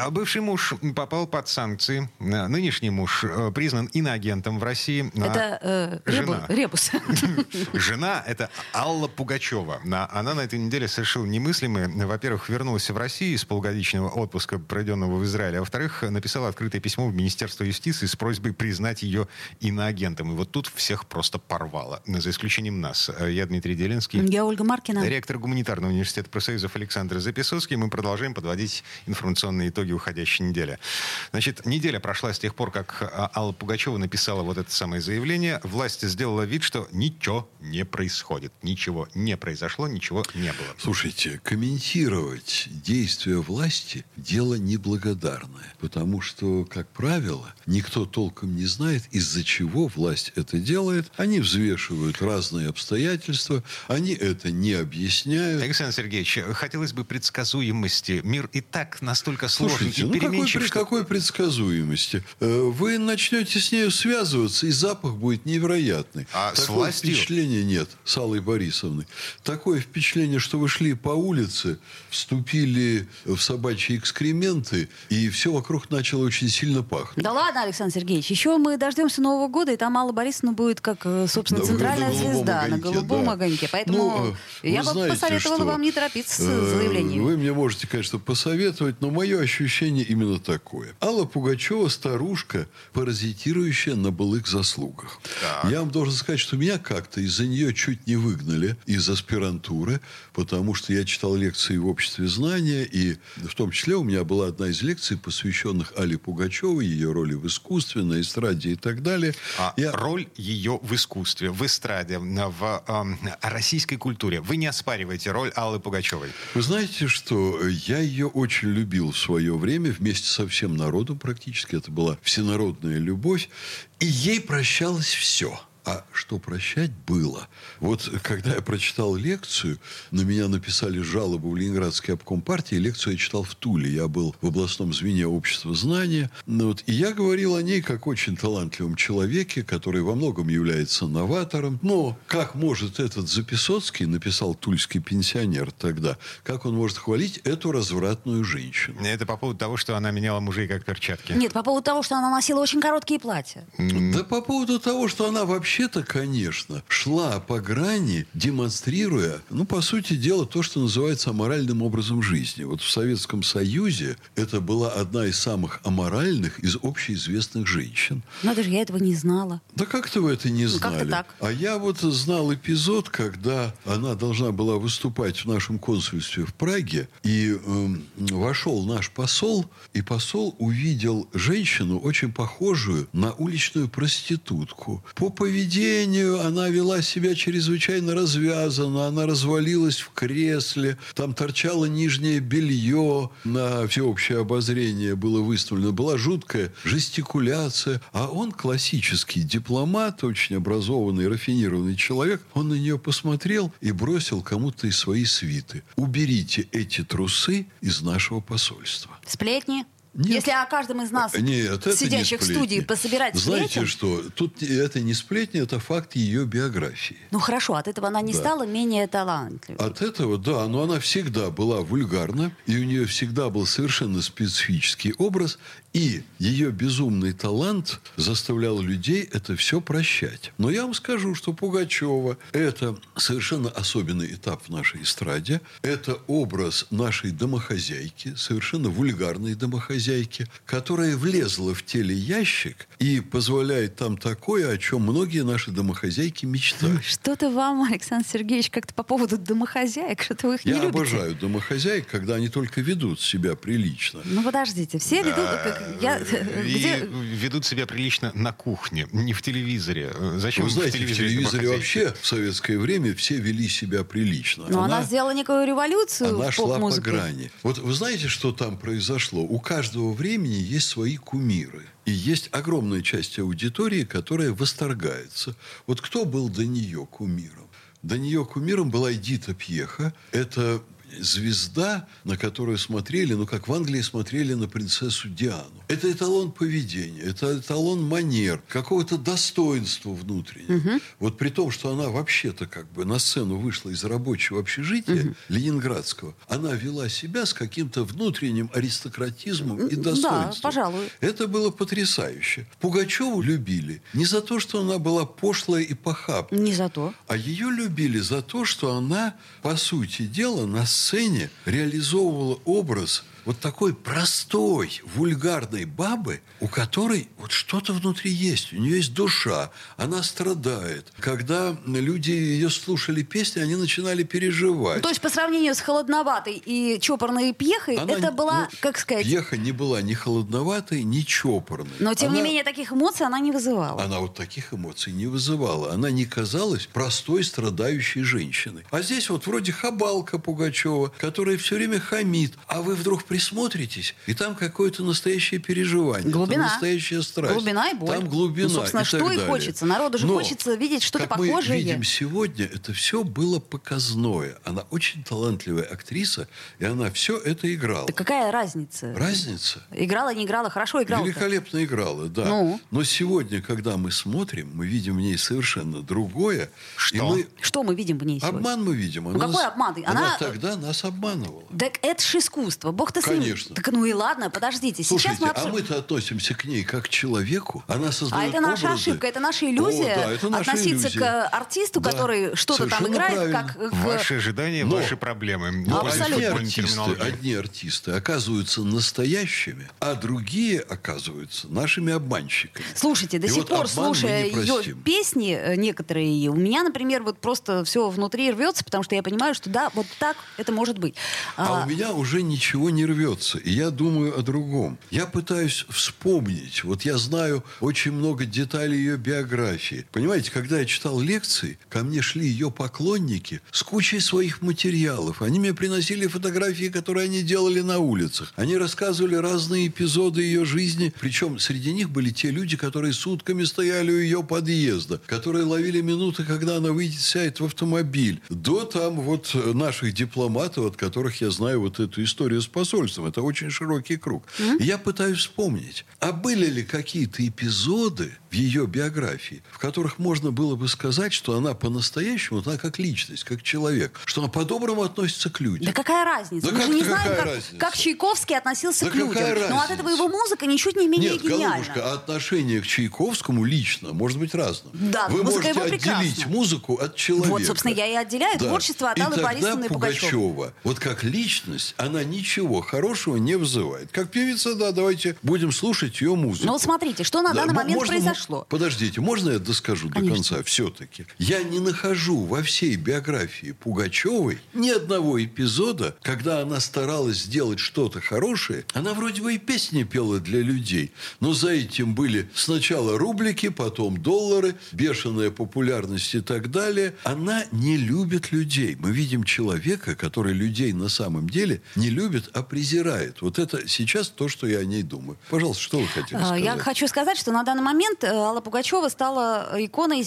А бывший муж попал под санкции. Э, Нынешний муж э, признан иноагентом в России. Это э, Жена. ребус. Жена — это Алла Пугачева. На- Она на этой неделе совершила немыслимое. Во-первых, вернулась в Россию из полугодичного отпуска, проведенного в Израиле. А во-вторых, написала открытое письмо в Министерство юстиции с просьбой признать ее иноагентом. И вот тут всех просто порвало. За исключением нас. Э, Я Дмитрий Делинский. Я Ольга Маркина. Ректор гуманитарного университета профсоюзов Александр Записоцкий. Мы продолжаем подводить информационные итоги уходящей недели. Значит, неделя прошла с тех пор, как а, Алла Пугачева написала вот это самое заявление. Власть сделала вид, что ничего не происходит. Ничего не произошло, ничего не было. Слушайте, комментировать действия власти – дело неблагодарное. Потому что, как правило, никто толком не знает, из-за чего власть это делает. Они взвешивают разные обстоятельства, они это не объясняют. Александр Сергеевич, хотелось бы предсказуемости. Мир и так настолько сложен Слушайте, ну какой, при какой предсказуемости? Э, Вы начнете с нею связываться, и запах будет невероятный. А с Такого властью? впечатления нет с Аллой Борисовной. Такое впечатление, что вы шли по улице, вступили в собачьи экскременты, и все вокруг начало очень сильно пахнуть. Да ладно, Александр Сергеевич, еще мы дождемся Нового года, и там Алла Борисовна будет как, э, собственно, Да, центральная на голубом звезда на огоньке, голубом да. огоньке. Поэтому Ну, э, я бы посоветовала что, вам не торопиться с заявлениями. Вы мне можете, конечно, посоветовать, но мое ощущение именно такое. Алла Пугачева старушка, паразитирующая на былых заслугах. Я вам должен сказать, что меня как-то из-за нее чуть не выгнали из аспирантуры, потому что я читал лекции в обществе знания, и в том числе у меня была одна из лекций, посвященных Алле Пугачевой, ее роли в искусстве, на эстраде и так далее. А Я- роль ее в искусстве, в эстраде, в эм, российской культуре. Вы не оспариваете роль Аллы Пугачевой. Вы знаете, что я ее очень любил в свое время, вместе со всем народом практически. Это была всенародная любовь. И ей прощалось все. А что прощать было? Вот когда я прочитал лекцию, на меня написали жалобу в Ленинградский обком партии. Лекцию я читал в Туле. Я был в областном звене общества знания. Ну вот, и я говорил о ней как очень талантливом человеке, который во многом является новатором. Но как может этот Записоцкий, написал тульский пенсионер тогда, как он может хвалить эту развратную женщину? Это по поводу того, что она меняла мужей как перчатки. Нет, по поводу того, что она носила очень короткие платья. Да по поводу того, что она вообще-то, конечно, шла по грани, демонстрируя, ну, по сути дела, то, что называется аморальным образом жизни. Вот в Советском Союзе это была одна из самых аморальных из общеизвестных женщин. Но даже я этого не знала. Да как-то вы это не Ну, знали. так. А я вот знал эпизод, когда она должна была выступать в нашем консульстве в Праге, и эм, вошел наш посол, и посол увидел женщину, очень похожую на уличную проститутку. По поведению она вела себя чрезвычайно развязанно, она развалилась в кресле, там торчало нижнее белье, на всеобщее обозрение было выставлено, была жуткая жестикуляция, а он классический дипломат, очень образованный, рафинированный человек, он на нее посмотрел и бросил кому-то из своей свиты. Уберите эти трусы из нашего посольства. Сплетни? Нет. Если о каждом из нас, Нет, сидящих в студии, пособирать Знаете сплетен, что? Тут это не сплетни, это факт ее биографии. ну хорошо, от этого она не Да. стала менее талантливой. От этого, да, но она всегда была вульгарна, и у нее всегда был совершенно специфический образ, и ее безумный талант заставлял людей это все прощать. Но я вам скажу, что Пугачева – это совершенно особенный этап в нашей эстраде. Это образ нашей домохозяйки, совершенно вульгарной домохозяйки, которая влезла в телеящик и позволяет там такое, о чем многие наши домохозяйки мечтают. Что-то вам, Александр Сергеевич, как-то по поводу домохозяек, что-то вы их не Я любите. обожаю домохозяек, когда они только ведут себя прилично. Ну подождите, все ведут, как я, И где- ведут себя прилично на кухне, не в телевизоре. Э, Зачем Вы знаете, в телевизоре домохозяйки? вообще в советское время все вели себя прилично. Но она, сделала некую революцию она в шла по грани. Вот вы знаете, что там произошло? У каждого времени есть свои кумиры. И есть огромная часть аудитории, которая восторгается. Вот кто был до нее кумиром? До нее кумиром была Эдита Пьеха. Это звезда, на которую смотрели, ну, как в Англии смотрели на принцессу Диану. Это эталон поведения, это эталон манер, какого-то достоинства внутреннего. Вот при том, что она вообще-то как бы на сцену вышла из рабочего общежития ленинградского, она вела себя с каким-то внутренним аристократизмом и Да, достоинством. пожалуй. Это было потрясающе. Пугачеву любили не за то, что она была пошлая и похабная, Не за то. а ее любили за то, что она, по сути дела, на сцене реализовывала образ вот такой простой, вульгарной бабы, у которой вот что-то внутри есть, у нее есть душа, она страдает. Когда люди ее слушали песни, они начинали переживать. То есть по сравнению с холодноватой и чопорной пьехой, Она это не- была, ну, как сказать... Пьеха не была ни холодноватой, ни чопорной. Но тем не Она- менее таких эмоций она не вызывала. Она вот таких эмоций не вызывала. Она не казалась простой страдающей женщиной. А здесь вот вроде хабалка Пугачева, которая все время хамит. А вы вдруг присмотритесь, и там какое-то настоящее переживание. Глубина. Там настоящая страсть. Глубина и боль. Там глубина Ну, собственно, и что так и далее. хочется. Народу же Но, хочется видеть что-то как похожее. мы видим сегодня, это все было показное. Она очень талантливая актриса, и она все это играла. Да какая разница? Разница? Играла, не играла, хорошо играла. Великолепно играла, да. Ну? Но сегодня, когда мы смотрим, мы видим в ней совершенно другое. Что? Мы... Что мы видим в ней сегодня? Обман мы видим. Ну, какой обман? Она... Она- тогда нас обманывала. Так это ж искусство. Бог ты с ним. Конечно. Так ну и ладно, подождите. Слушайте, Сейчас мы а обсудим. мы-то относимся к ней как к человеку. Она А создает это наша образы. ошибка, это наша иллюзия. О, да, это наша относиться иллюзия. к артисту, Да, который что-то там играет, правильно. как к... Ваши ожидания, Но- ваши проблемы. Но Абсолютно. одни артисты, одни артисты оказываются настоящими, а другие оказываются нашими обманщиками. Слушайте, до И сих вот пор, слушая ее песни, э, некоторые, у меня, например, вот просто все внутри рвется, потому что я понимаю, что да, вот так это может быть. А А, у меня уже ничего не рвется, и я думаю о другом. Я пытаюсь вспомнить. Вот я знаю очень много деталей ее биографии. Понимаете, когда я читал лекции, ко мне шли ее поклонники с кучей своих материалов. Они мне приносили фотографии, которые они делали на улицах. Они рассказывали разные эпизоды ее жизни. Причем среди них были те люди, которые сутками стояли у ее подъезда, которые ловили минуты, когда она выйдет, сядет в автомобиль. До там вот наших дипломатов, от которых я знаю вот эту историю с посольством. Это очень широкий круг. И я пытаюсь вспомнить, а были ли какие-то эпизоды в ее биографии, в которых можно было бы сказать, что она по-настоящему, она как личность, как человек, что она по-доброму относится к людям. Да какая разница? Да Мы же как- не да знаем, как, разница? как Чайковский относился Да к людям. какая Но от этого разница? его музыка ничуть не менее Нет, гениальна. голубушка, а отношение к Чайковскому лично может быть разным. Да, Вы можете его отделить прекрасна. музыку от человека. Вот, собственно, я и отделяю творчество от Аллы Борисовны и Пугачевой. Пугачева, вот как личность, она ничего хорошего не вызывает. Как певица, да, давайте будем слушать ее музыку. Ну, вот смотрите, что на Да, данный момент можно- произошло. Подождите, можно я доскажу Конечно. до конца все-таки? Я не нахожу во всей биографии Пугачевой ни одного эпизода, когда она старалась сделать что-то хорошее. Она вроде бы и песни пела для людей, но за этим были сначала рублики, потом доллары, бешеная популярность и так далее. Она не любит людей. Мы видим человека, который людей на самом деле не любит, а презирает. Вот это сейчас то, что я о ней думаю. Пожалуйста, что вы хотели А, сказать? Я хочу сказать, что на данный момент э, Алла Пугачева стала иконой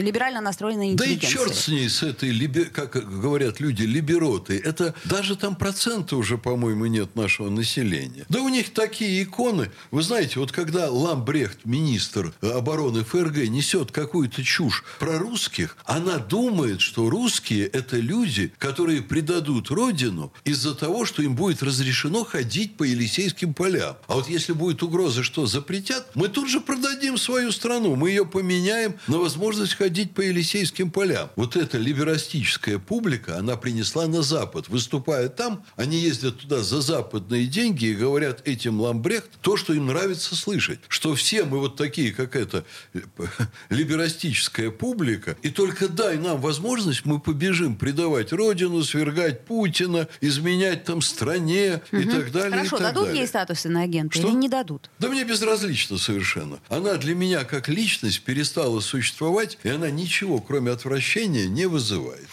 либерально настроенной Да и черт с ней, с этой, как говорят люди, либероты. Это даже там процента уже, по-моему, нет нашего населения. Да у них такие иконы. Вы знаете, вот когда Ламбрехт, министр обороны ФРГ, несет какую-то чушь про русских, она думает, что русские – это люди, которые предадут родину из-за того, что им будет разрешено ходить по Елисейским полям. А вот если будет угроза, что запретят, мы тут же продадим свою страну. Мы ее поменяем на возможность ходить по Елисейским полям. Вот эта либерастическая публика, она принесла на Запад. Выступая там, они ездят туда за западные деньги и говорят этим Ламбрехт то, что им нравится слышать. Что все мы вот такие, как эта э, либерастическая публика, и только дай нам возможность, мы побежим предавать родину, свергать Путина, изменять там стране и так далее. Хорошо, и так дадут далее. ей статус иноагента Что? или не дадут? Да мне безразлично совершенно. Она для меня как личность перестала существовать, и она ничего, кроме отвращения, не вызывает.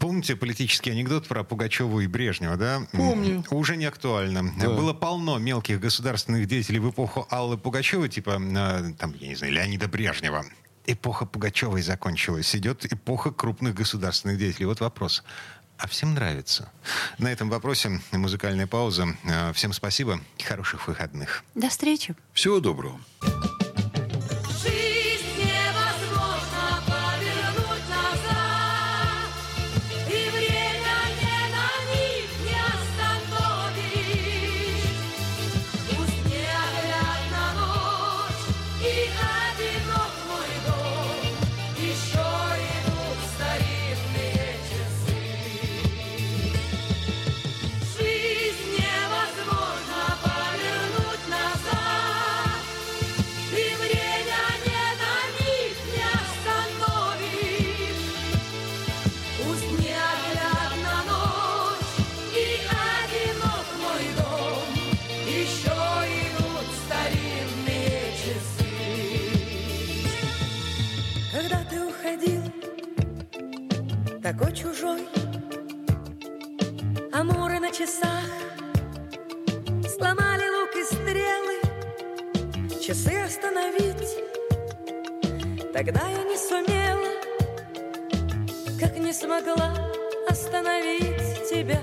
Помните политический анекдот про Пугачеву и Брежнева, да? Помню. Уже не актуально. Да. Было полно мелких государственных деятелей в эпоху Аллы Пугачевой, типа, э, там, я не знаю, Леонида Брежнева. Эпоха Пугачевой закончилась. Идет эпоха крупных государственных деятелей. Вот вопрос. А всем нравится. На этом вопросе музыкальная пауза. Э, всем спасибо. Хороших выходных. До встречи. Всего доброго. Такой чужой. Амуры на часах сломали лук и стрелы, часы остановить. Тогда я не сумела, как не смогла остановить тебя.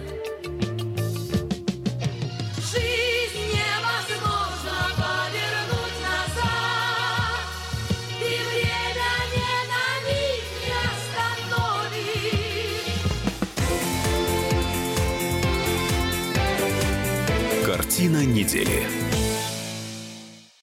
Картина недели.